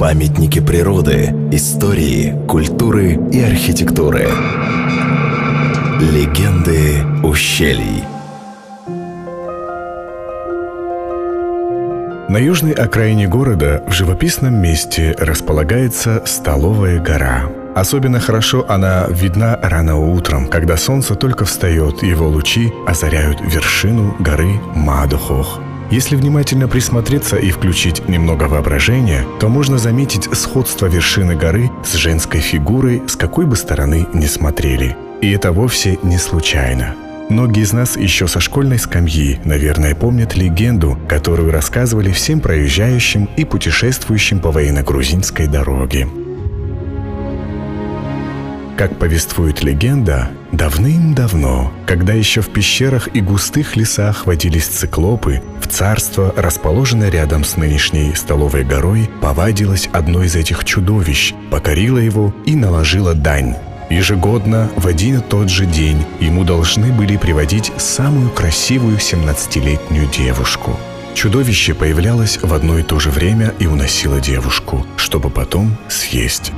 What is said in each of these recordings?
Памятники природы, истории, культуры и архитектуры. Легенды ущелий. На южной окраине города в живописном месте располагается Столовая гора. Особенно хорошо она видна рано утром, когда солнце только встает, его лучи озаряют вершину горы Мадухох. Если внимательно присмотреться и включить немного воображения, то можно заметить сходство вершины горы с женской фигурой, с какой бы стороны ни смотрели. И это вовсе не случайно. Многие из нас еще со школьной скамьи, наверное, помнят легенду, которую рассказывали всем проезжающим и путешествующим по военно-грузинской дороге. Как повествует легенда, давным-давно, когда еще в пещерах и густых лесах водились циклопы, в царство, расположенное рядом с нынешней столовой горой, повадилось одно из этих чудовищ, покорило его и наложило дань Ежегодно в один и тот же день ему должны были приводить самую красивую 17-летнюю девушку. Чудовище появлялось в одно и то же время и уносило девушку, чтобы потом съесть.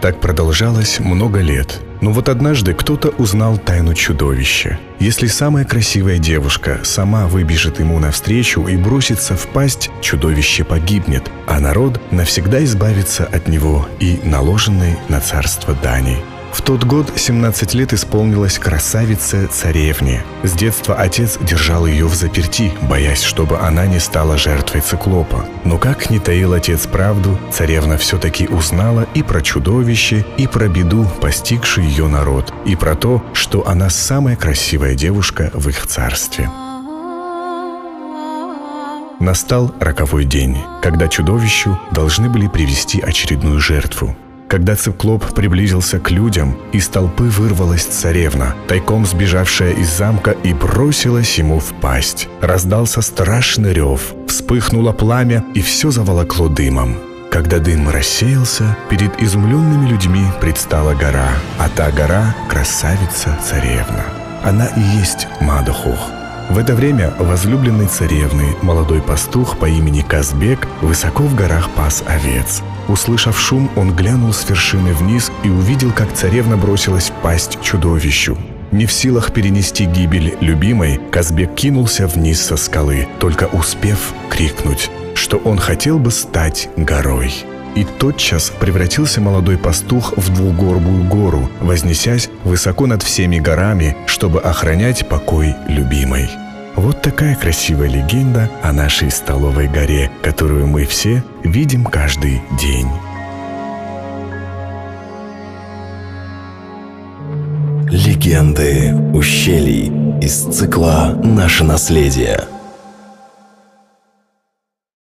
Так продолжалось много лет. Но вот однажды кто-то узнал тайну чудовища. Если самая красивая девушка сама выбежит ему навстречу и бросится в пасть, чудовище погибнет, а народ навсегда избавится от него и наложенной на царство дани. В тот год 17 лет исполнилась красавице царевне. С детства отец держал ее в заперти, боясь, чтобы она не стала жертвой циклопа. Но как не таил отец правду, царевна все-таки узнала и про чудовище, и про беду, постигший ее народ, и про то, что она самая красивая девушка в их царстве. Настал роковой день, когда чудовищу должны были привести очередную жертву. Когда циклоп приблизился к людям, из толпы вырвалась царевна, тайком сбежавшая из замка и бросилась ему в пасть. Раздался страшный рев, вспыхнуло пламя и все заволокло дымом. Когда дым рассеялся, перед изумленными людьми предстала гора, а та гора — красавица-царевна. Она и есть Мадохух. В это время возлюбленный царевны, молодой пастух по имени Казбек, высоко в горах пас овец. Услышав шум, он глянул с вершины вниз и увидел, как царевна бросилась в пасть чудовищу. Не в силах перенести гибель любимой, Казбек кинулся вниз со скалы, только успев крикнуть, что он хотел бы стать горой. И тотчас превратился молодой пастух в двугорбую гору, вознесясь высоко над всеми горами, чтобы охранять покой любимой. Вот такая красивая легенда о нашей столовой горе, которую мы все видим каждый день. Легенды ущелий из цикла «Наше наследие».